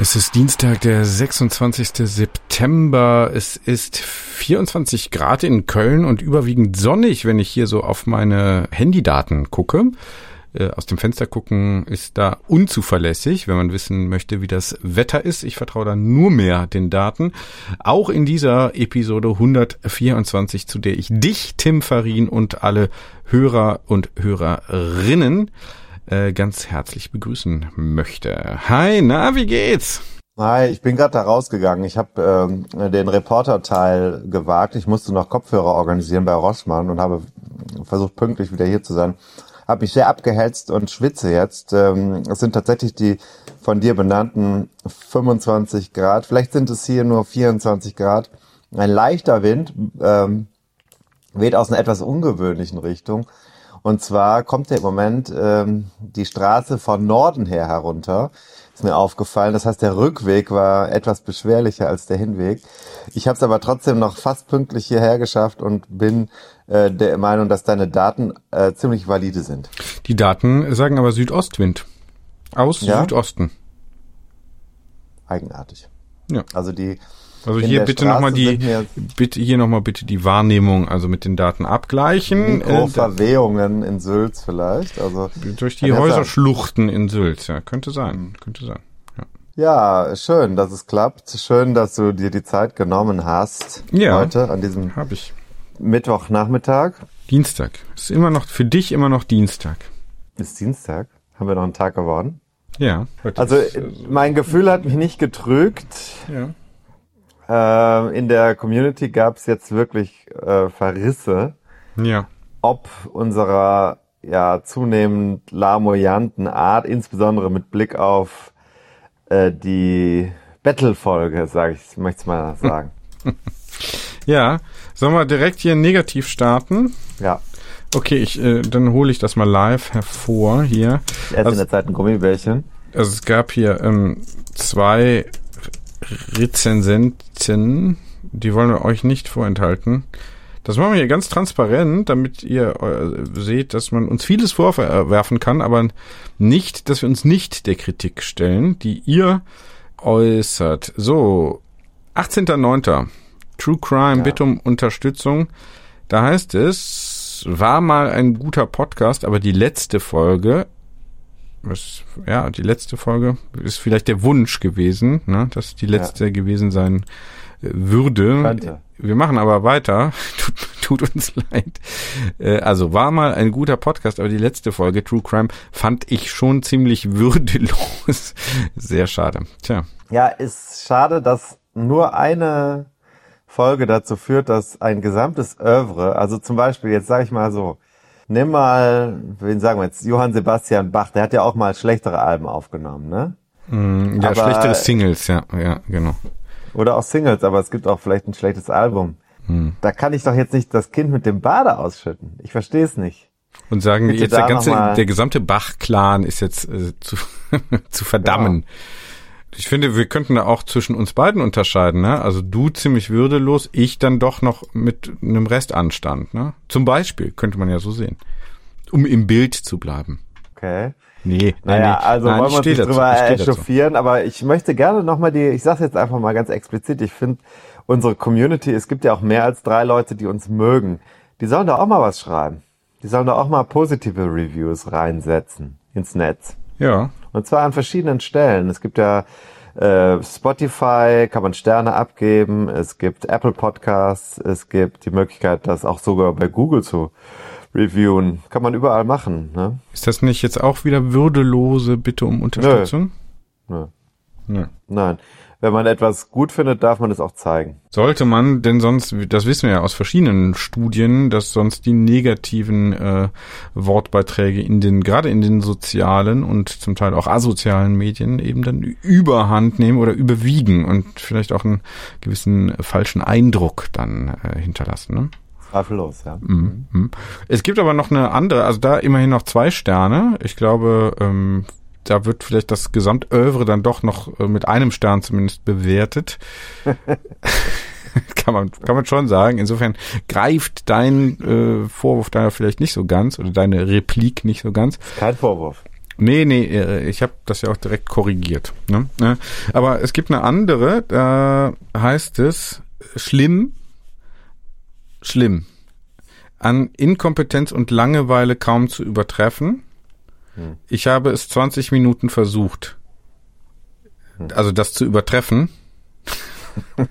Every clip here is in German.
Es ist Dienstag, der 26. September. Es ist 24 Grad in Köln und überwiegend sonnig, wenn ich hier so auf meine Handydaten gucke. Äh, aus dem Fenster gucken ist da unzuverlässig, wenn man wissen möchte, wie das Wetter ist. Ich vertraue da nur mehr den Daten. Auch in dieser Episode 124, zu der ich dich, Tim Farin und alle Hörer und Hörerinnen äh, ganz herzlich begrüßen möchte. Hi, na, wie geht's? Hi, ich bin gerade da rausgegangen. Ich habe ähm, den Reporter-Teil gewagt. Ich musste noch Kopfhörer organisieren bei Rossmann und habe versucht, pünktlich wieder hier zu sein. Habe mich sehr abgehetzt und schwitze jetzt. Ähm, es sind tatsächlich die von dir benannten 25 Grad. Vielleicht sind es hier nur 24 Grad. Ein leichter Wind ähm, weht aus einer etwas ungewöhnlichen Richtung. Und zwar kommt er im Moment ähm, die Straße von Norden her herunter. Ist mir aufgefallen. Das heißt, der Rückweg war etwas beschwerlicher als der Hinweg. Ich habe es aber trotzdem noch fast pünktlich hierher geschafft und bin äh, der Meinung, dass deine Daten äh, ziemlich valide sind. Die Daten sagen aber Südostwind. Aus Ja? Südosten. Eigenartig. Ja. Also die Also hier bitte nochmal die, bitte hier nochmal bitte die Wahrnehmung, also mit den Daten abgleichen. Äh, Mikroverwehungen in Sülz vielleicht. Also durch die Häuserschluchten in Sylt, ja, könnte sein, könnte sein. Ja. Ja, schön, dass es klappt. Schön, dass du dir die Zeit genommen hast Ja. heute an diesem Hab ich. Mittwochnachmittag. Dienstag. Ist immer noch, für dich immer noch Dienstag. Ist Dienstag. Haben wir noch einen Tag geworden? Ja. Also ist, äh, mein Gefühl hat mich nicht getrügt. ja. Äh, in der Community gab es jetzt wirklich äh, Verrisse, Ja. ob unserer ja zunehmend lamoyanten Art, insbesondere mit Blick auf äh, die Battle-Folge, sage ich, möchte ich mal sagen. Ja. Sollen wir direkt hier negativ starten? ja, Okay, ich, äh, dann hole ich das mal live hervor hier. ich esse in der Zeit ein Gummibärchen. Also es gab hier ähm, zwei Rezensenten, die wollen wir euch nicht vorenthalten. Das machen wir hier ganz transparent, damit ihr äh, seht, dass man uns vieles vorwerfen kann, aber nicht, dass wir uns nicht der Kritik stellen, die ihr äußert. So, 18.09. True Crime, Ja. bitte um Unterstützung. Da heißt es, war mal ein guter Podcast, aber die letzte Folge was, ja, die letzte Folge ist vielleicht der Wunsch gewesen, ne, dass die letzte gewesen sein äh, würde. Könnte. Wir machen aber weiter. Tut, tut uns leid. Äh, Also war mal ein guter Podcast, aber die letzte Folge True Crime fand ich schon ziemlich würdelos. Sehr schade. Tja. Ja, ist schade, dass nur eine Folge dazu führt, dass ein gesamtes Oeuvre, also zum Beispiel, jetzt sage ich mal so, nimm mal, wen sagen wir jetzt, Johann Sebastian Bach, der hat ja auch mal schlechtere Alben aufgenommen, ne? Mm, Ja, Aber- schlechtere Singles, ja, ja, genau. Oder auch Singles, aber es gibt auch vielleicht ein schlechtes Album. Da kann ich doch jetzt nicht das Kind mit dem Bade ausschütten. Ich verstehe es nicht. Und sagen Bitte jetzt der ganze, der gesamte Bach-Clan ist jetzt äh, zu, zu verdammen. Ich finde, wir könnten da auch zwischen uns beiden unterscheiden, ne? Also du ziemlich würdelos, ich dann doch noch mit einem Restanstand, ne? Zum Beispiel, könnte man ja so sehen. Um im Bild zu bleiben. Okay. Nee, nein, Naja, nee. also nein, wollen wir uns nicht drüber echauffieren, aber ich möchte gerne nochmal die, ich sage jetzt einfach mal ganz explizit, ich finde unsere Community, es gibt ja auch mehr als drei Leute, die uns mögen. Die sollen da auch mal was schreiben. die sollen da auch mal positive Reviews reinsetzen ins Netz. Ja. Und zwar an verschiedenen Stellen. Es gibt ja äh, Spotify, kann man Sterne abgeben. Es gibt Apple Podcasts. Es gibt die Möglichkeit, das auch sogar bei Google zu reviewen. Kann man überall machen. Ne? Ist das nicht jetzt auch wieder würdelose Bitte um Unterstützung? Nö. Nö. Nein. Wenn man etwas gut findet, darf man es auch zeigen. Sollte man, denn sonst, das wissen wir ja aus verschiedenen Studien, dass sonst die negativen äh, Wortbeiträge in den, gerade in den sozialen und zum Teil auch asozialen Medien eben dann überhand nehmen oder überwiegen und vielleicht auch einen gewissen falschen Eindruck dann äh, hinterlassen. Ne? Zweifellos, ja. Mhm. Es gibt aber noch eine andere, also da immerhin noch zwei Sterne. Ich glaube, ähm, da wird vielleicht das Gesamtövre dann doch noch äh, mit einem Stern zumindest bewertet. kann man kann man schon sagen. Insofern greift dein äh, Vorwurf da vielleicht nicht so ganz oder deine Replik nicht so ganz. Kein Vorwurf. Nee, nee, äh, ich habe das ja auch direkt korrigiert. Ne? Ne? Aber es gibt eine andere, da heißt es schlimm, schlimm. An Inkompetenz und Langeweile kaum zu übertreffen. Ich habe es 20 Minuten versucht. Also das zu übertreffen.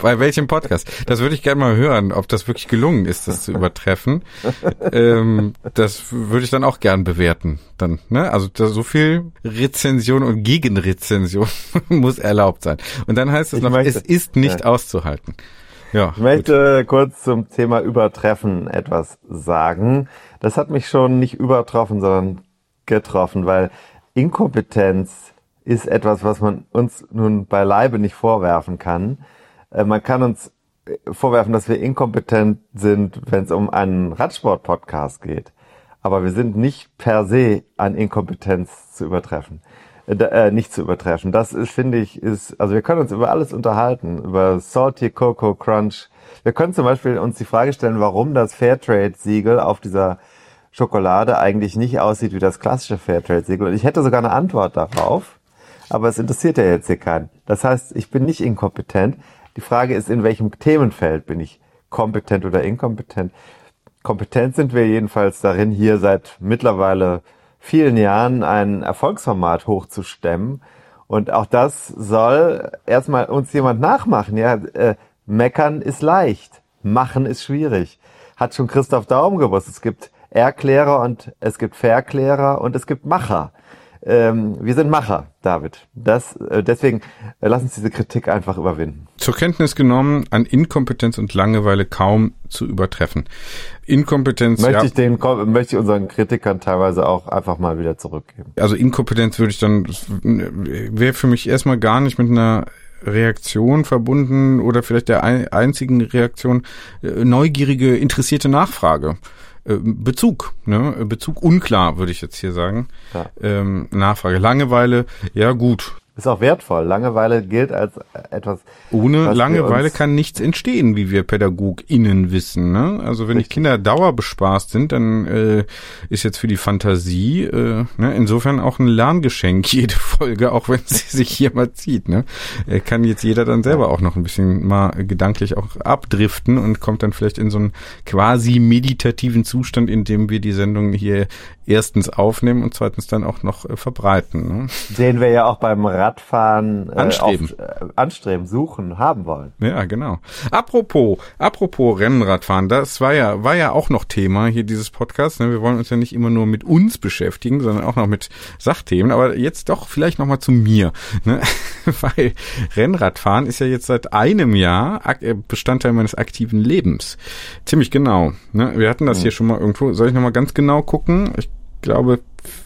Bei welchem Podcast? Das würde ich gerne mal hören, ob das wirklich gelungen ist, das zu übertreffen. ähm, das würde ich dann auch gern bewerten. Dann, ne? Also da so viel Rezension und Gegenrezension muss erlaubt sein. Und dann heißt es Ich noch, möchte- es ist nicht Ja. auszuhalten. Ja, Ich möchte kurz zum Thema Übertreffen etwas sagen. Das hat mich schon nicht übertroffen, sondern getroffen, weil Inkompetenz ist etwas, was man uns nun beileibe nicht vorwerfen kann. Äh, Man kann uns äh, vorwerfen, dass wir inkompetent sind, wenn es um einen Radsport-Podcast geht. Aber wir sind nicht per se an Inkompetenz zu übertreffen. Äh, nicht zu übertreffen. Das ist, finde ich, ist, also wir können uns über alles unterhalten, über Salty Cocoa Crunch. Wir können zum Beispiel uns die Frage stellen, warum das Fairtrade-Siegel auf dieser Schokolade eigentlich nicht aussieht wie das klassische Fairtrade-Siegel. Und ich hätte sogar eine Antwort darauf, aber es interessiert ja jetzt hier keinen. Das heißt, ich bin nicht inkompetent. Die Frage ist, in welchem Themenfeld bin ich kompetent oder inkompetent? Kompetent sind wir jedenfalls darin, hier seit mittlerweile vielen Jahren ein Erfolgsformat hochzustemmen. Und auch das soll erstmal uns jemand nachmachen. Ja, äh, meckern ist leicht, machen ist schwierig. Hat schon Christoph Daum gewusst. Es gibt Erklärer und es gibt Verklärer und es gibt Macher. Ähm, wir sind Macher, David. Das, äh, deswegen äh, lass uns diese Kritik einfach überwinden. zur Kenntnis genommen, an Inkompetenz und Langeweile kaum zu übertreffen. Inkompetenz, Möchte ja, ich den, möchte ich unseren Kritikern teilweise auch einfach mal wieder zurückgeben. also Inkompetenz würde ich dann, wäre für mich erstmal gar nicht mit einer Reaktion verbunden oder vielleicht der ein, einzigen Reaktion äh, neugierige, interessierte Nachfrage. Äh, Bezug, ne? Bezug unklar, würde ich jetzt hier sagen. Ja. Ähm, Nachfrage. Langeweile, ja gut. Ist auch wertvoll. Langeweile gilt als etwas. Ohne Langeweile kann nichts entstehen, wie wir PädagogInnen wissen. Ne? Also wenn die Richtig. Kinder dauerbespaßt sind, dann äh, ist jetzt für die Fantasie äh, ne, insofern auch ein Lerngeschenk, jede Folge, auch wenn sie sich hier mal zieht. Ne? Äh, kann jetzt jeder dann selber auch noch ein bisschen mal gedanklich auch abdriften und kommt dann vielleicht in so einen quasi meditativen Zustand, in dem wir die Sendung hier erstens aufnehmen und zweitens dann auch noch äh, verbreiten. Ne? Den wir ja auch beim Radfahren äh, Anstreben. Oft, äh, anstreben, suchen, haben wollen. Ja, genau. Apropos, apropos Rennradfahren, das war ja, war ja auch noch Thema hier dieses Podcast. Ne? Wir wollen uns ja nicht immer nur mit uns beschäftigen, sondern auch noch mit Sachthemen. Aber jetzt doch vielleicht noch mal zu mir, ne? weil Rennradfahren ist ja jetzt seit einem Jahr äh, Bestandteil meines aktiven Lebens. Ziemlich genau. Ne? Wir hatten das hier schon mal irgendwo. Soll ich noch mal ganz genau gucken? Ich glaube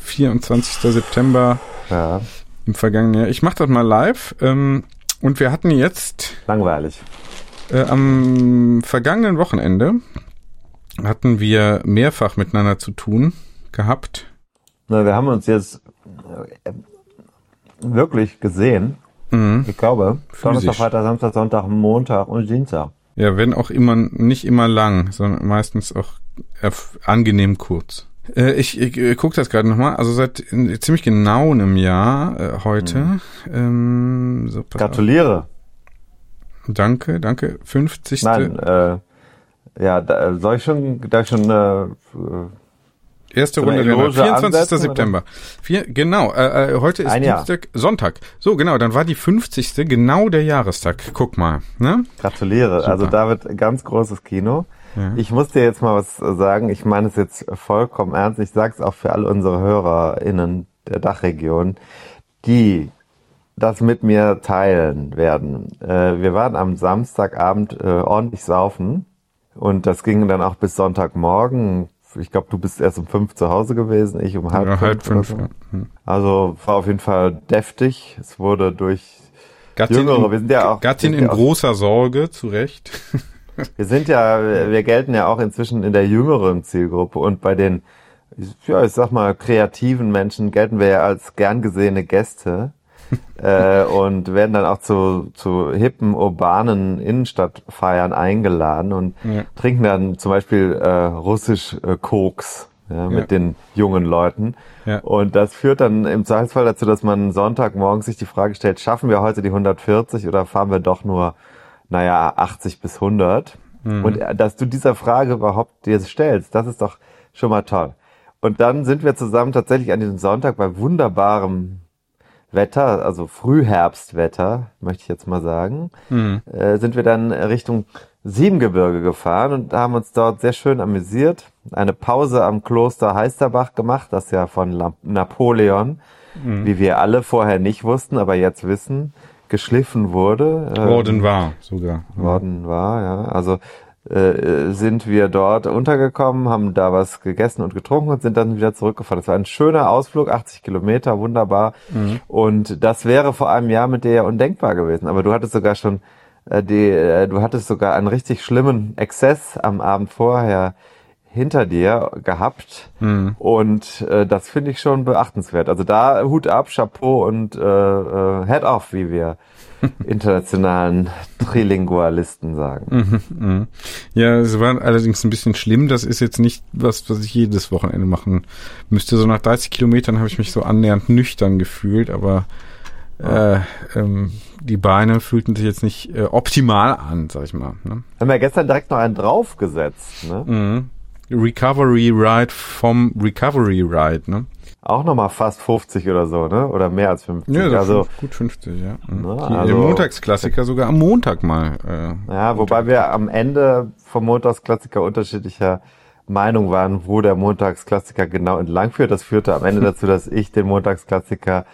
24. September Ja, im vergangenen Jahr. Ich mache das mal live. Ähm, und wir hatten jetzt langweilig. äh, am vergangenen Wochenende hatten wir mehrfach miteinander zu tun gehabt. Na, wir haben uns jetzt äh, wirklich gesehen. Ich glaube, Donnerstag, Physisch. Freitag, Samstag, Sonntag, Montag und Dienstag. Ja, wenn auch immer nicht immer lang, sondern meistens auch angenehm kurz. Äh, ich ich äh, gucke das gerade nochmal. Also seit äh, ziemlich genau einem Jahr äh, heute. Ähm, so, pass auf. Gratuliere. Danke, danke. 50. Nein, äh, Ja, da, soll ich schon, da ich schon äh, Erste So Runde Renner, Loge 24. ansetzen, September. Vier, genau, äh, äh, heute ist. Dienstag, Sonntag. So, genau, dann war die 50. genau der Jahrestag. Guck mal, ne? gratuliere. Also da wird ganz großes Kino. Ich muss dir jetzt mal was sagen. Ich meine es jetzt vollkommen ernst. Ich sage es auch für alle unsere HörerInnen der Dachregion, die das mit mir teilen werden. Äh, wir waren am Samstagabend äh, ordentlich saufen und das ging dann auch bis Sonntagmorgen. Ich glaube, du bist erst um fünf zu Hause gewesen, ich um halb, Ja, halb oder fünf. so. ja. Hm. Also war auf jeden Fall deftig. Es wurde durch Gattin, Jüngere, in, wir sind ja auch- Gattin in ja großer Sorge, zu Recht. Wir sind ja, wir gelten ja auch inzwischen in der jüngeren Zielgruppe und bei den, ja, ich sag mal, kreativen Menschen gelten wir ja als gern gesehene Gäste äh, und werden dann auch zu, zu hippen, urbanen Innenstadtfeiern eingeladen und Ja. trinken dann zum Beispiel äh, russisch äh, Koks ja, mit Ja. den jungen Leuten. Ja. Und das führt dann im Zweifelsfall dazu, dass man Sonntagmorgens sich die Frage stellt, schaffen wir heute die 140 oder fahren wir doch nur, naja, 80 bis 100? Und äh, dass du dieser Frage überhaupt dir stellst, das ist doch schon mal toll. Und dann sind wir zusammen tatsächlich an diesem Sonntag bei wunderbarem Wetter, also Frühherbstwetter, möchte ich jetzt mal sagen, äh, sind wir dann Richtung Siebengebirge gefahren und haben uns dort sehr schön amüsiert. Eine Pause am Kloster Heisterbach gemacht, das ja von Napoleon, wie wir alle vorher nicht wussten, aber jetzt wissen, geschliffen wurde. Ähm, Worden war sogar. worden war, ja. Also äh, sind wir dort untergekommen, haben da was gegessen und getrunken und sind dann wieder zurückgefahren. Das war ein schöner Ausflug, 80 Kilometer, wunderbar. Und das wäre vor einem Jahr mit dir ja undenkbar gewesen. Aber du hattest sogar schon äh, die, äh, du hattest sogar einen richtig schlimmen Exzess am Abend vorher hinter dir gehabt und äh, das finde ich schon beachtenswert. Also da Hut ab, Chapeau und äh, äh, Head off, wie wir internationalen Trilingualisten sagen. Ja, es war allerdings ein bisschen schlimm. Das ist jetzt nicht was, was ich jedes Wochenende machen müsste. So nach 30 Kilometern habe ich mich so annähernd nüchtern gefühlt, aber äh, ähm, die Beine fühlten sich jetzt nicht äh, optimal an, sag ich mal. Ne? Haben wir gestern direkt noch einen draufgesetzt, ne? Mhm. Recovery Ride vom Recovery Ride, ne? Auch nochmal fast 50 oder so, ne? Oder mehr als 50. Ja, so also, fünf- gut 50, ja. Die, also- der Montagsklassiker sogar am Montag mal. Äh, ja, wobei wir am Ende vom Montagsklassiker unterschiedlicher Meinung waren, wo der Montagsklassiker genau entlang führt. Das führte am Ende dazu, dass ich den Montagsklassiker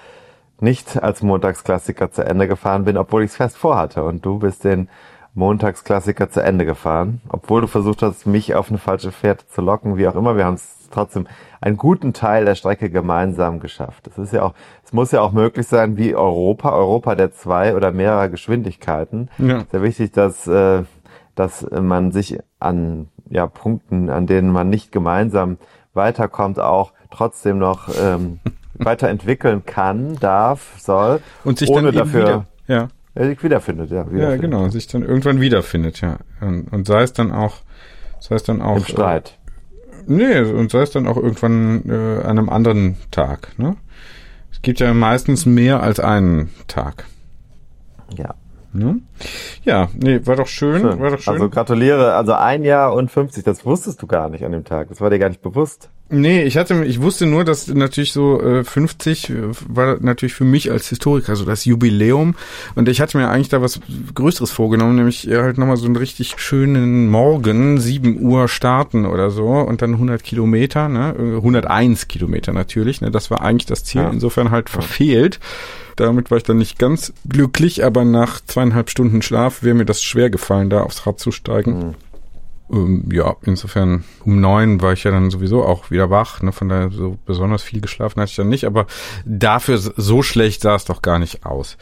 nicht als Montagsklassiker zu Ende gefahren bin, obwohl ich es fest vorhatte. Und du bist den Montagsklassiker zu Ende gefahren, obwohl du versucht hast, mich auf eine falsche Fährte zu locken, wie auch immer. Wir haben es trotzdem einen guten Teil der Strecke gemeinsam geschafft. Es ist ja auch, es muss ja auch möglich sein, wie Europa, Europa der zwei oder mehrerer Geschwindigkeiten. Ja. Sehr wichtig, dass, äh, dass man sich an ja, Punkten, an denen man nicht gemeinsam weiterkommt, auch trotzdem noch ähm, weiterentwickeln kann, darf, soll, und sich ohne dann eben dafür wieder, ja. Ja, sich wiederfindet. Ja, Ja, wiederfindet. genau, sich dann irgendwann wiederfindet, ja. Und, und sei es dann auch, sei es dann auch. Im Streit. Äh, nee, und sei es dann auch irgendwann äh, an einem anderen Tag, ne? Es gibt ja meistens mehr als einen Tag. Ja. Ne? Ja, nee, war doch schön, Schön. war doch schön. Also gratuliere, also ein Jahr und 50, das wusstest du gar nicht an dem Tag. Das war dir gar nicht bewusst. Nee, ich hatte, ich wusste nur, dass natürlich so äh, 50 äh, war natürlich für mich als Historiker so das Jubiläum und ich hatte mir eigentlich da was Größeres vorgenommen, nämlich äh, halt nochmal so einen richtig schönen Morgen, 7 Uhr starten oder so und dann 100 Kilometer, ne, äh, 101 Kilometer natürlich, ne, das war eigentlich das Ziel, Ja. insofern halt verfehlt. Damit war ich dann nicht ganz glücklich, aber nach zweieinhalb Stunden Schlaf wäre mir das schwer gefallen, da aufs Rad zu steigen. Ähm, ja, insofern um neun war ich ja dann sowieso auch wieder wach. Ne? Von daher so besonders viel geschlafen hatte ich dann nicht, aber dafür so schlecht sah es doch gar nicht aus.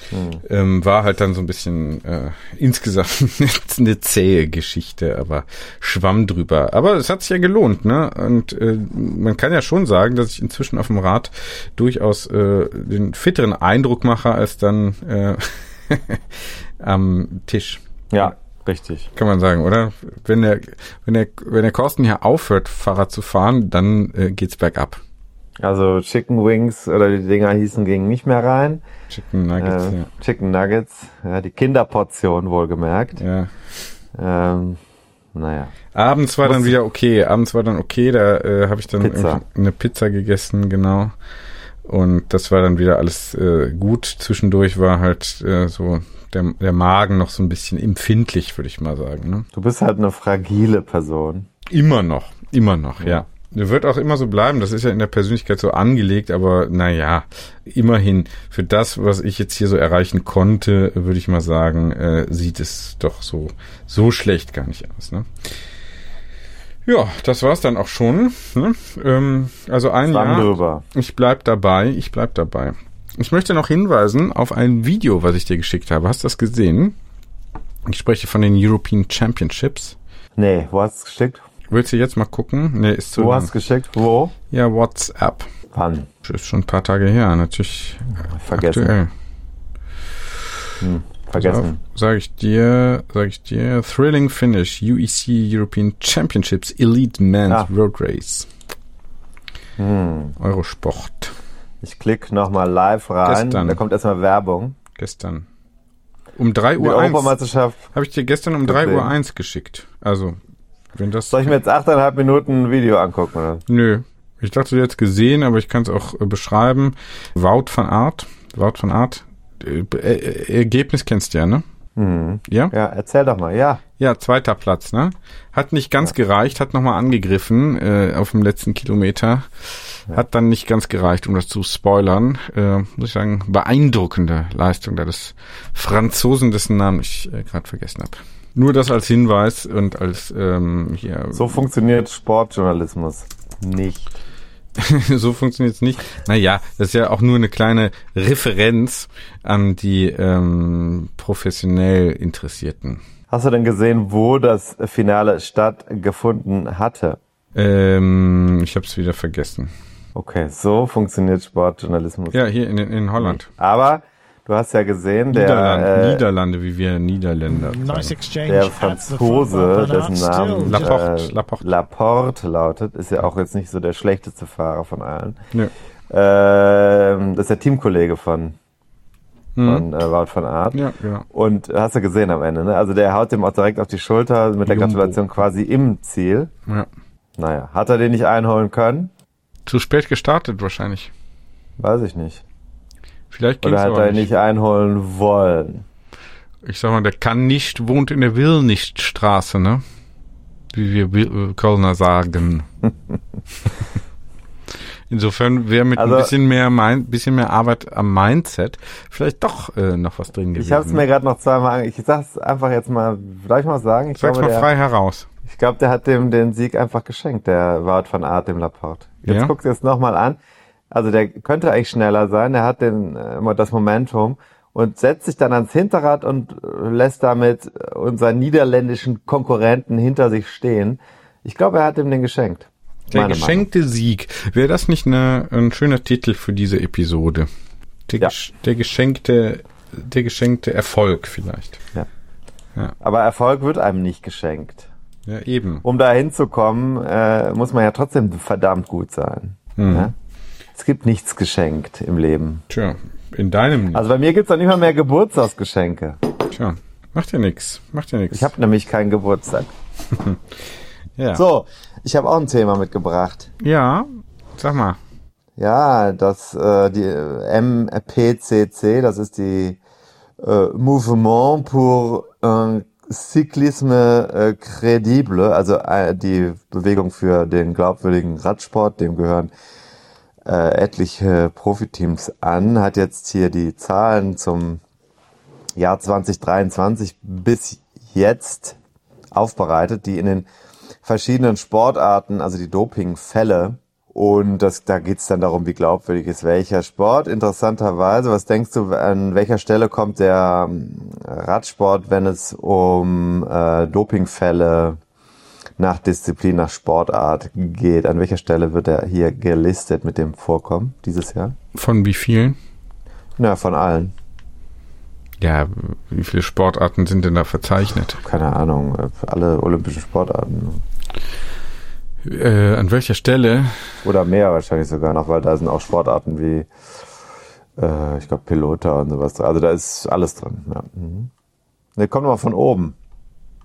Ähm, war halt dann so ein bisschen äh, insgesamt eine zähe Geschichte, aber schwamm drüber. Aber es hat sich ja gelohnt, ne? Und äh, man kann ja schon sagen, dass ich inzwischen auf dem Rad durchaus äh, den fitteren Eindruck mache als dann äh, am Tisch. Ja, richtig. Kann man sagen, oder? Wenn der, wenn der, wenn der Korsten hier aufhört, Fahrrad zu fahren, dann äh, geht's bergab. Also Chicken Wings oder die Dinger hießen, gingen nicht mehr rein. Chicken Nuggets, äh, Chicken Nuggets, ja, die Kinderportion wohlgemerkt. ja. ja. Ähm, naja. Abends war dann wieder okay. Abends war dann okay. Da äh, habe ich dann Pizza. irgendwie eine Pizza gegessen, genau. Und das war dann wieder alles äh, gut. Zwischendurch war halt äh, so der, der Magen noch so ein bisschen empfindlich, würde ich mal sagen. Ne? Du bist halt eine fragile Person. Immer noch, immer noch, ja. Der wird auch immer so bleiben. Das ist ja in der Persönlichkeit so angelegt, aber naja, immerhin für das, was ich jetzt hier so erreichen konnte, würde ich mal sagen, äh, sieht es doch so so schlecht gar nicht aus. Ne? Ja, das war's dann auch schon. Ne? Ähm, also ein Jahr. drüber. Ich bleib dabei. Ich bleib dabei. Ich möchte noch hinweisen auf ein Video, was ich dir geschickt habe. Hast du das gesehen? Ich spreche von den European Championships. Nee, wo hast du es geschickt? Willst du jetzt mal gucken? Nee, ist zu Wo lang. hast du es geschickt? Wo? Ja, WhatsApp. Wann? Ist schon ein paar Tage her, natürlich. Vergessen. Aktuell. Vergessen. Sag ich dir, sag ich dir. Thrilling Finish, UEC European Championships Elite Men's Ah. Road Race. Hm. Eurosport. Ich klicke nochmal live rein. Gestern. Da kommt erstmal Werbung. Gestern. Um 3 Die Uhr 1. Europameisterschaft. Habe ich dir gestern um 3 Gesehen. Uhr 1 geschickt. Also, wenn das. Soll ich mir jetzt achteinhalb Minuten ein Video angucken? Oder? Nö. Ich dachte, du hättest gesehen, aber ich kann es auch äh, beschreiben. Wout van Art. Wout van Art. Äh, äh, Ergebnis kennst du ja, ne? Mhm. Ja? Ja, erzähl doch mal. Ja. Ja, zweiter Platz, ne? Hat nicht ganz gereicht, hat nochmal angegriffen äh, auf dem letzten Kilometer. Hat dann nicht ganz gereicht, um das zu spoilern. Äh, muss ich sagen, beeindruckende Leistung da des Franzosen, dessen Namen ich äh, gerade vergessen habe. Nur das als Hinweis und als ähm, hier So funktioniert Sportjournalismus nicht. so funktioniert es nicht. Naja, das ist ja auch nur eine kleine Referenz an die ähm, professionell Interessierten. Hast du denn gesehen, wo das Finale stattgefunden hatte? Ähm, ich habe es wieder vergessen. Okay, so funktioniert Sportjournalismus. Ja, hier in, in Holland. Aber du hast ja gesehen, der, Niederlande, äh, Niederlande, wie wir Niederländer. Nice exchange. der Franzose, dessen. Namen Laporte, äh, Laporte. Laporte lautet, ist ja auch jetzt nicht so der schlechteste Fahrer von allen. Nö. Ähm, das ist der Teamkollege von, von äh, Wout van Aert. Mhm. Ja, genau. Und hast du gesehen am Ende, ne? Also der haut dem auch direkt auf die Schulter mit der Jumbo. Gratulation quasi im Ziel. Ja. Naja, hat er den nicht einholen können? Zu spät gestartet wahrscheinlich. Weiß ich nicht. Vielleicht Oder hat er ihn nicht. nicht einholen wollen? Ich sag mal, der kann nicht, wohnt in der Will-Nicht-Straße, ne? Wie wir äh, Kölner sagen. Insofern wäre mit Also- ein bisschen mehr, mein, bisschen mehr Arbeit am Mindset vielleicht doch äh, noch was drin gewesen. Ich habe es mir gerade noch zweimal. Ich sag's einfach jetzt mal, darf ich mal sagen? Ich Sag's glaube, mal der, frei heraus. ich glaube, der hat dem den Sieg einfach geschenkt, der Wout van Aert, dem Laporte. Jetzt Ja? guckt es nochmal an. Also der könnte eigentlich schneller sein, der hat den, äh, immer das Momentum und setzt sich dann ans Hinterrad und äh, lässt damit unseren niederländischen Konkurrenten hinter sich stehen. Ich glaube, er hat ihm den geschenkt. Der Meine geschenkte Sieg. Wäre das nicht eine, ein schöner Titel für diese Episode? Der, Ja. der geschenkte, der geschenkte Erfolg vielleicht. Meinung. Aber Erfolg wird einem nicht geschenkt. Ja, eben. Um da hinzukommen, äh, muss man ja trotzdem verdammt gut sein. Mhm. Ja? Es gibt nichts geschenkt im Leben. Tja, in deinem nicht. Also bei mir gibt's nicht mal mehr Geburtstagsgeschenke. Tja, macht ja nix. Macht ja nix. Ich habe nämlich keinen Geburtstag. ja. So, ich habe auch ein Thema mitgebracht. Ja, sag mal. Ja, das äh, die äh, MPCC, das ist die äh, Mouvement pour un Cyclisme äh, crédible, also äh, die Bewegung für den glaubwürdigen Radsport, dem gehören äh, etliche Profiteams an, hat jetzt hier die Zahlen zum Jahr 2023 bis jetzt aufbereitet, die in den verschiedenen Sportarten, also die Dopingfälle. Und das, da geht's dann darum, wie glaubwürdig ist welcher Sport. Interessanterweise, was denkst du, an welcher Stelle kommt der ähm, Radsport, wenn es um äh, Dopingfälle nach Disziplin, nach Sportart geht? An welcher Stelle wird er hier gelistet mit dem Vorkommen dieses Jahr? Von wie vielen? Na, von allen. Ja, wie viele Sportarten sind denn da verzeichnet? Keine Ahnung, alle olympischen Sportarten. Äh, an welcher Stelle? Oder mehr wahrscheinlich sogar noch, weil da sind auch Sportarten wie, äh, ich glaube, Pilota und sowas drin. Also da ist alles drin. Ja. Mhm. Ne, kommt mal von oben.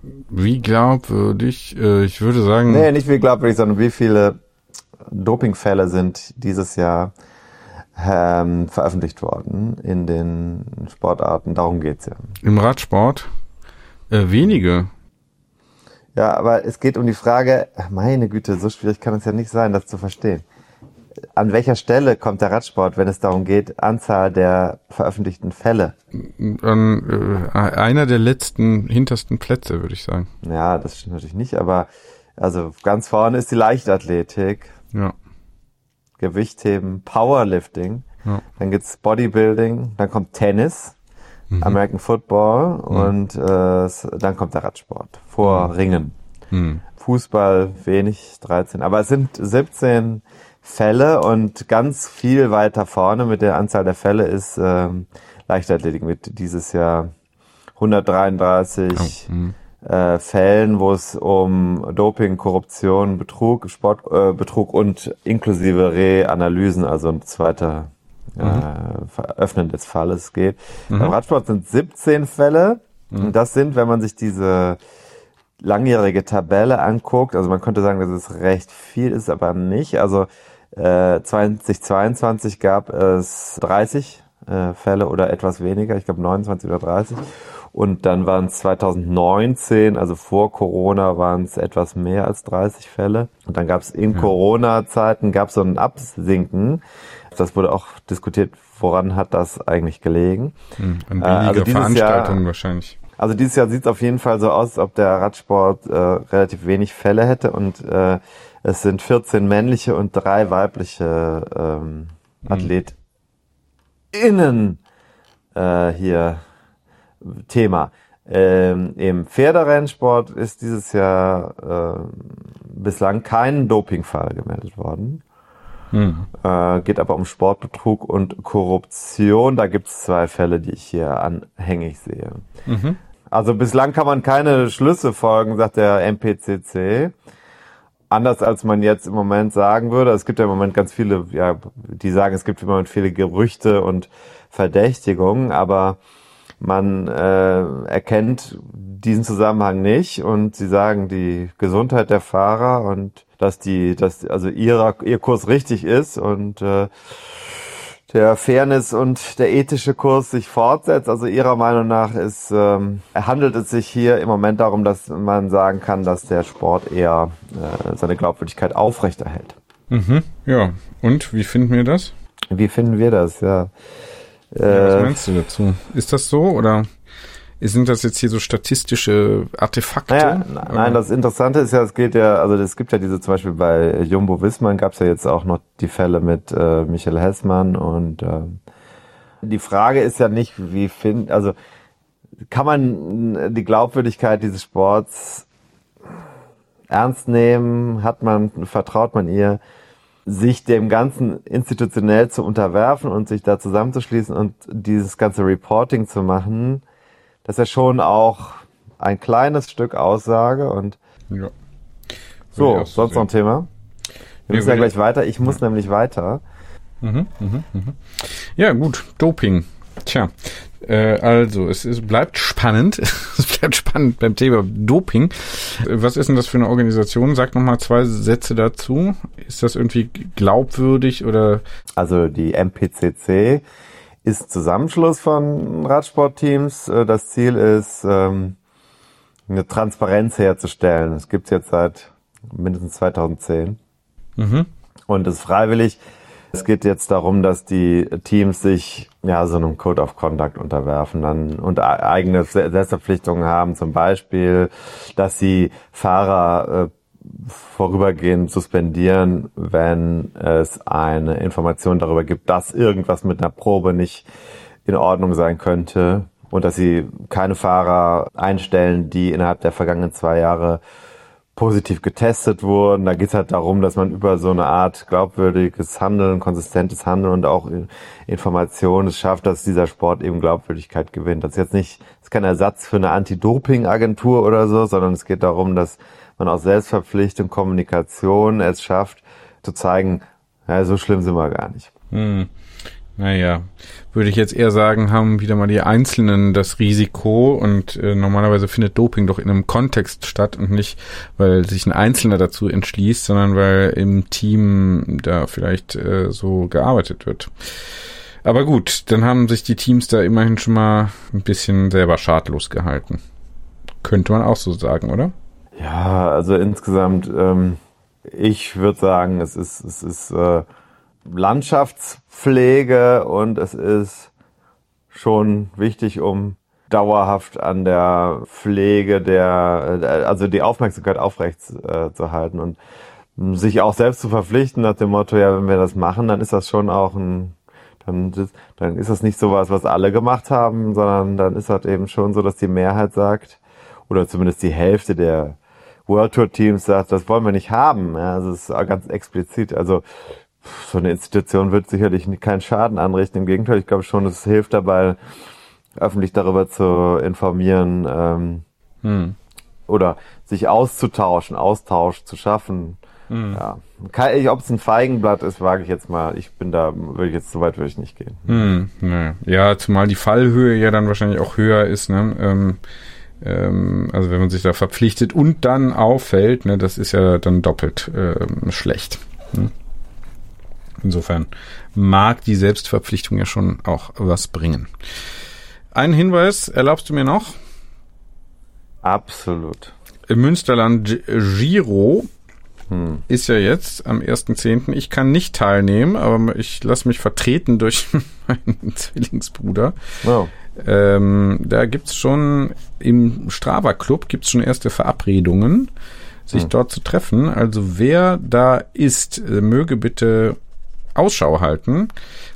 Wie glaubwürdig? Äh, ich würde sagen. Nee, nicht wie glaubwürdig, sondern wie viele Dopingfälle sind dieses Jahr ähm, veröffentlicht worden in den Sportarten. Darum geht's ja. Im Radsport? Äh, wenige. Ja, aber es geht um die Frage, meine Güte, so schwierig kann es ja nicht sein, das zu verstehen. An welcher Stelle kommt der Radsport, wenn es darum geht, Anzahl der veröffentlichten Fälle? An äh, einer der letzten, hintersten Plätze, würde ich sagen. Ja, das stimmt natürlich nicht, aber also ganz vorne ist die Leichtathletik. Ja. Gewichtheben, Powerlifting. Ja. Dann gibt's Bodybuilding, dann kommt Tennis, mhm. American Football mhm. und äh, dann kommt der Radsport vor mhm. Ringen. Mhm. Fußball wenig, 13. Aber es sind 17 Fälle und ganz viel weiter vorne mit der Anzahl der Fälle ist ähm, Leichtathletik mit dieses Jahr 133 oh. äh, Fällen, wo es um Doping, Korruption, Betrug, Sportbetrug äh, und inklusive Reanalysen, also ein zweiter äh, mhm. Veröffnen des Falles geht. Mhm. Beim Radsport sind 17 Fälle. Mhm. Und das sind, wenn man sich diese langjährige Tabelle anguckt, also man könnte sagen, dass es recht viel ist, aber nicht. Also äh, 2022 gab es 30 äh, Fälle oder etwas weniger, ich glaube 29 oder 30. Und dann waren es 2019, also vor Corona, waren es etwas mehr als 30 Fälle. Und dann gab es in ja. Corona-Zeiten gab es so ein Absinken. Das wurde auch diskutiert, woran hat das eigentlich gelegen? Hm, an weniger äh, also Veranstaltungen Jahr, wahrscheinlich. Also dieses Jahr sieht es auf jeden Fall so aus, als ob der Radsport äh, relativ wenig Fälle hätte und äh, es sind 14 männliche und drei weibliche ähm, mhm. AthletInnen äh, hier Thema. Ähm, Im Pferderennsport ist dieses Jahr äh, bislang kein Dopingfall gemeldet worden. Hm. Äh, geht aber um Sportbetrug und Korruption. Da gibt es zwei Fälle, die ich hier anhängig sehe. Mhm. Also bislang kann man keine Schlüsse folgen, sagt der MPCC. Anders als man jetzt im Moment sagen würde. Es gibt ja im Moment ganz viele, ja, die sagen, es gibt im Moment viele Gerüchte und Verdächtigungen, aber man äh, erkennt diesen Zusammenhang nicht und sie sagen, die Gesundheit der Fahrer und dass die, dass also ihrer, ihr Kurs richtig ist und äh, der Fairness und der ethische Kurs sich fortsetzt. Also Ihrer Meinung nach ist, ähm, handelt es sich hier im Moment darum, dass man sagen kann, dass der Sport eher äh, seine Glaubwürdigkeit aufrechterhält. Mhm, ja, und wie finden wir das? Wie finden wir das, ja? ja was äh, meinst du dazu? Ist das so oder? Sind das jetzt hier so statistische Artefakte? Naja, nein, das Interessante ist ja, es geht ja, also es gibt ja diese zum Beispiel bei Jumbo Wismann gab es ja jetzt auch noch die Fälle mit äh, Michael Hessmann und äh, die Frage ist ja nicht, wie find, also kann man die Glaubwürdigkeit dieses Sports ernst nehmen? Hat man, vertraut man ihr? sich dem Ganzen institutionell zu unterwerfen und sich da zusammenzuschließen und dieses ganze Reporting zu machen, das ist ja schon auch ein kleines Stück Aussage und ja. so, sonst noch ein Thema? Wir müssen ja gleich weiter. Ich muss ja. nämlich weiter. Mhm, mhm, mhm. Ja, gut. Doping. Tja, äh, also es, es bleibt spannend. es bleibt spannend beim Thema Doping. Was ist denn das für eine Organisation? Sag noch mal zwei Sätze dazu. Ist das irgendwie glaubwürdig oder? Also die MPCC ist Zusammenschluss von Radsportteams. Äh, das Ziel ist, ähm, eine Transparenz herzustellen. Es gibt es jetzt seit mindestens 2010. Mhm. Und es ist freiwillig. Es geht jetzt darum, dass die Teams sich ja so einem Code of Conduct unterwerfen dann und eigene Selbstverpflichtungen haben, zum Beispiel, dass sie Fahrer äh, vorübergehend suspendieren, wenn es eine Information darüber gibt, dass irgendwas mit einer Probe nicht in Ordnung sein könnte und dass sie keine Fahrer einstellen, die innerhalb der vergangenen zwei Jahre positiv getestet wurden. Da geht es halt darum, dass man über so eine Art glaubwürdiges Handeln, konsistentes Handeln und auch Informationen es schafft, dass dieser Sport eben Glaubwürdigkeit gewinnt. Das ist jetzt nicht, das ist kein Ersatz für eine Anti-Doping-Agentur oder so, sondern es geht darum, dass man aus Selbstverpflichtung, Kommunikation es schafft, zu zeigen, ja, so schlimm sind wir gar nicht. Hm. Naja, würde ich jetzt eher sagen, haben wieder mal die Einzelnen das Risiko und äh, normalerweise findet Doping doch in einem Kontext statt und nicht, weil sich ein Einzelner dazu entschließt, sondern weil im Team da vielleicht äh, so gearbeitet wird. Aber gut, dann haben sich die Teams da immerhin schon mal ein bisschen selber schadlos gehalten. Könnte man auch so sagen, oder? Ja, also insgesamt, ähm, ich würde sagen, es ist, es ist äh, Landschaftspflege und es ist schon wichtig, um dauerhaft an der Pflege der, äh, also die Aufmerksamkeit aufrecht äh, zu halten und sich auch selbst zu verpflichten nach dem Motto, ja, wenn wir das machen, dann ist das schon auch ein, dann, dann ist das nicht sowas, was alle gemacht haben, sondern dann ist das eben schon so, dass die Mehrheit sagt, oder zumindest die Hälfte der World Tour Teams sagt, das wollen wir nicht haben. Ja, es ist ganz explizit. Also so eine Institution wird sicherlich keinen Schaden anrichten. Im Gegenteil, ich glaube schon, es hilft dabei, öffentlich darüber zu informieren ähm, hm. oder sich auszutauschen, Austausch zu schaffen. Hm. Ja. Ob es ein Feigenblatt ist, wage ich jetzt mal. Ich bin da, würde ich jetzt so weit würde ich nicht gehen. Hm, ne. Ja, zumal die Fallhöhe ja dann wahrscheinlich auch höher ist. Ne? Ähm, ähm, also wenn man sich da verpflichtet und dann auffällt, ne, das ist ja dann doppelt ähm, schlecht. Ne? Insofern mag die Selbstverpflichtung ja schon auch was bringen. Ein Hinweis erlaubst du mir noch? Absolut. Im Münsterland Giro hm. ist ja jetzt am 1.10. Ich kann nicht teilnehmen, aber ich lasse mich vertreten durch meinen Zwillingsbruder. Wow. Ähm, da gibt's schon im Strava Club gibt's schon erste Verabredungen, sich hm. dort zu treffen. Also wer da ist, äh, möge bitte Ausschau halten.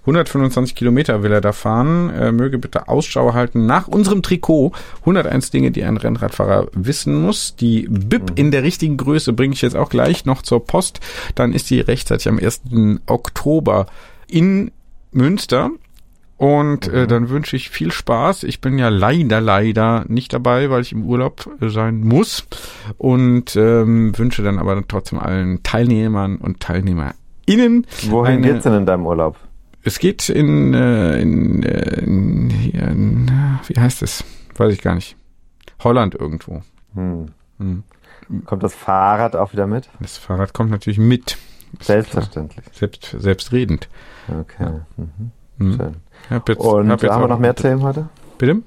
125 Kilometer will er da fahren. Er möge bitte Ausschau halten nach unserem Trikot. 101 Dinge, die ein Rennradfahrer wissen muss. Die BIP mhm. in der richtigen Größe bringe ich jetzt auch gleich noch zur Post. Dann ist die rechtzeitig am 1. Oktober in Münster. Und äh, mhm. dann wünsche ich viel Spaß. Ich bin ja leider, leider nicht dabei, weil ich im Urlaub äh, sein muss. Und ähm, wünsche dann aber trotzdem allen Teilnehmern und Teilnehmer Ihnen. Wohin eine, geht's denn in deinem Urlaub? Es geht in, äh, in, äh, in, hier in, wie heißt es? Weiß ich gar nicht. Holland irgendwo. Hm. Hm. Kommt das Fahrrad auch wieder mit? Das Fahrrad kommt natürlich mit. Selbstverständlich. Selbst, selbstredend. Okay. Ja. Mhm. Hm. Schön. Jetzt, Und haben wir noch mehr Themen heute? Bitte?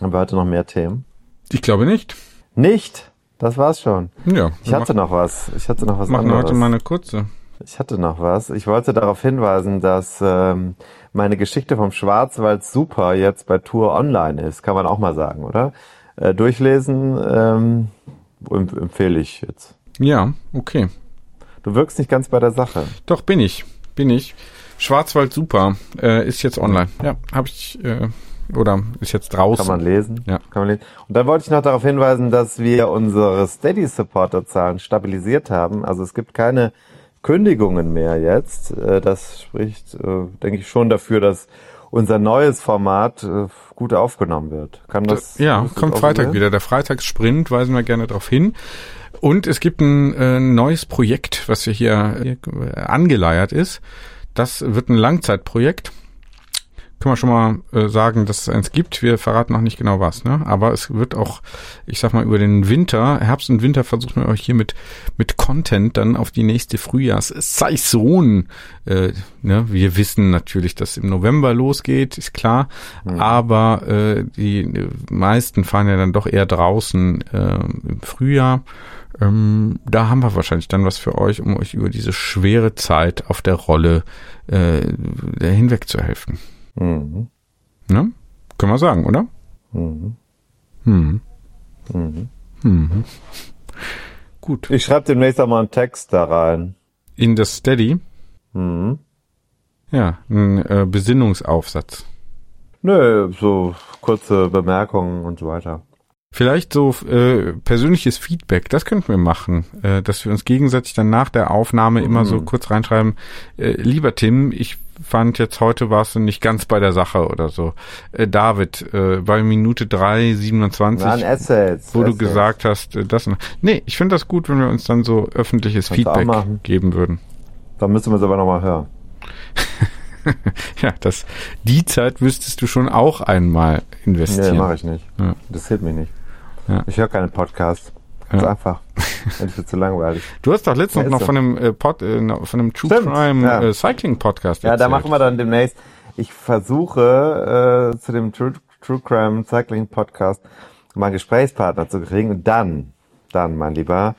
Haben wir heute noch mehr Themen? Ich glaube nicht. Nicht? Das war's schon. Ja. Ich hatte noch was. Ich hatte noch was machen anderes. heute mal eine kurze. Ich hatte noch was. Ich wollte darauf hinweisen, dass ähm, meine Geschichte vom Schwarzwald super jetzt bei Tour Online ist. Kann man auch mal sagen, oder? Äh, durchlesen ähm, empfehle ich jetzt. Ja, okay. Du wirkst nicht ganz bei der Sache. Doch, bin ich. Bin ich. Schwarzwald super. Äh, ist jetzt online. Ja, habe ich. Äh, oder ist jetzt draußen. Kann man lesen. Ja. Kann man lesen. Und dann wollte ich noch darauf hinweisen, dass wir unsere Steady-Supporter-Zahlen stabilisiert haben. Also es gibt keine Kündigungen mehr jetzt. Äh, das spricht, äh, denke ich, schon dafür, dass unser neues Format äh, gut aufgenommen wird. Kann das? Ja, kommt Freitag sehen? wieder. Der Freitagssprint weisen wir gerne darauf hin. Und es gibt ein neues Projekt, was hier, hier angeleiert ist. Das wird ein Langzeitprojekt können wir schon mal äh, sagen, dass es eins gibt. Wir verraten noch nicht genau was, ne? Aber es wird auch, ich sag mal, über den Winter, Herbst und Winter versuchen wir euch hier mit, mit Content dann auf die nächste Frühjahrs-Saison. Äh, ne? Wir wissen natürlich, dass im November losgeht, ist klar. Mhm. Aber äh, die meisten fahren ja dann doch eher draußen äh, im Frühjahr. Ähm, da haben wir wahrscheinlich dann was für euch, um euch über diese schwere Zeit auf der Rolle äh, hinweg zu helfen. Mhm. Ne? Können wir sagen, oder? Mhm. Mhm. Mhm. Mhm. Gut. Ich schreibe demnächst auch mal einen Text da rein. In das Steady? Mhm. Ja, ein äh, Besinnungsaufsatz. Nö, so kurze Bemerkungen und so weiter. Vielleicht so äh, persönliches Feedback, das könnten wir machen, äh, dass wir uns gegenseitig dann nach der Aufnahme immer so mhm. kurz reinschreiben, äh, lieber Tim, ich fand jetzt heute warst du nicht ganz bei der Sache oder so. Äh, David, äh, bei Minute 3, 27, Nein, Assets, wo Assets. du gesagt hast, äh, das. Nee, ich finde das gut, wenn wir uns dann so öffentliches Kannst Feedback geben würden. Dann müssen wir es aber nochmal hören. ja, das, die Zeit müsstest du schon auch einmal investieren. Nee, mache ich nicht. Ja. Das hilft mich nicht. Ja. Ich höre keine Podcasts. Ganz Ja. einfach. Das ist zu langweilig. Du hast doch letztens Ja, noch so. von einem äh, Pod, äh, von einem True Stimmt, Crime ja. äh, Cycling Podcast Ja, da erzählt. machen wir dann demnächst. Ich versuche äh, zu dem True, True Crime Cycling Podcast mal einen Gesprächspartner zu kriegen. Und dann, dann, mein Lieber,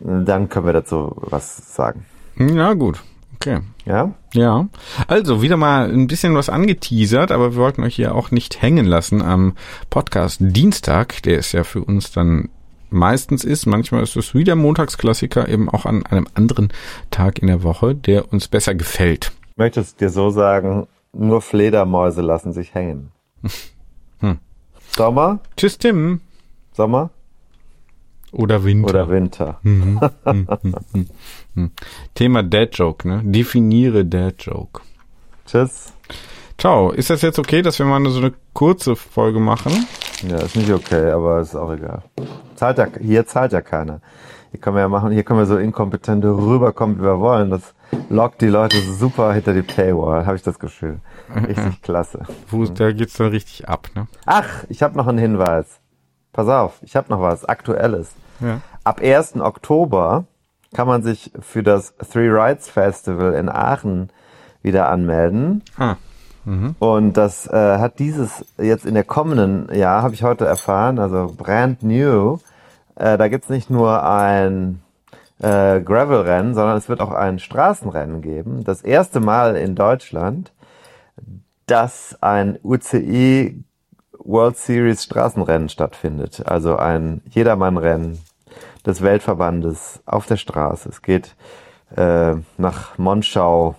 dann können wir dazu was sagen. Ja, gut. Okay. Ja? Ja, also wieder mal ein bisschen was angeteasert, aber wir wollten euch hier auch nicht hängen lassen am Podcast Dienstag, der es ja für uns dann meistens ist. Manchmal ist es wie der Montagsklassiker eben auch an einem anderen Tag in der Woche, der uns besser gefällt. Ich möchte es dir so sagen, nur Fledermäuse lassen sich hängen. Hm. Sommer? Tschüss, Tim. Sommer Oder Winter. oder Winter? Thema Dad Joke, ne? Definiere Dad Joke. Tschüss. Ciao. Ist das jetzt okay, dass wir mal so eine kurze Folge machen? Ja, ist nicht okay, aber ist auch egal. Zahlt ja, hier zahlt ja keiner. Hier können wir ja machen, hier können wir so inkompetent rüberkommen, wie wir wollen. Das lockt die Leute super hinter die Paywall, habe ich das Gefühl. Richtig klasse. Wo, Da geht's dann richtig ab, ne? Ach, ich habe noch einen Hinweis. Pass auf, ich habe noch was Aktuelles. Ja. Ab 1. Oktober kann man sich für das Three Rides Festival in Aachen wieder anmelden. Ah. Und das äh, hat dieses jetzt in der kommenden Jahr, habe ich heute erfahren, also brand new. Äh, da gibt's nicht nur ein äh, Gravel-Rennen, sondern es wird auch ein Straßenrennen geben. Das erste Mal in Deutschland, dass ein UCI World Series Straßenrennen stattfindet. Also ein Jedermannrennen des Weltverbandes auf der Straße. Es geht äh, nach Monschau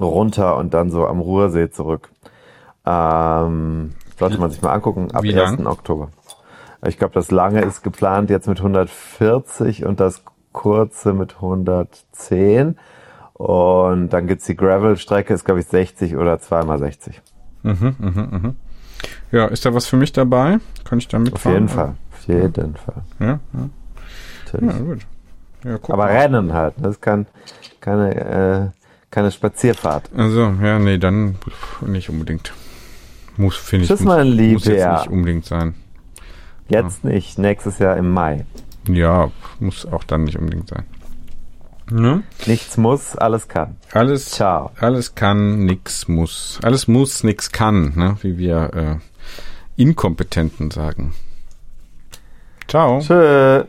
runter und dann so am Ruhrsee zurück. Ähm, sollte man sich mal angucken, ab Wie 1. lang? Oktober. Ich glaube, das lange ist geplant jetzt mit 140 und das kurze mit 110. Und dann gibt's die Gravel-Strecke, ist glaube ich 60 oder zweimal 60. Ja, ist da was für mich dabei? Kann ich da Auf mitfahren? jeden Fall. Auf jeden Fall. Ja, ja. Ja gut. Ja, guck Aber. Rennen halt. Das ist kein, keine, äh, keine Spazierfahrt. Also, ja, nee, dann nicht unbedingt. Muss, finde ich, muss, mein muss jetzt Lieber. nicht unbedingt sein. Jetzt nicht, nächstes Jahr im Mai. Ja, muss auch dann nicht unbedingt sein. Ne? Nichts muss, alles kann. Alles, Ciao. alles kann, nix muss. Alles muss, nix kann, ne? wie wir äh, Inkompetenten sagen. Ciao. Tschö.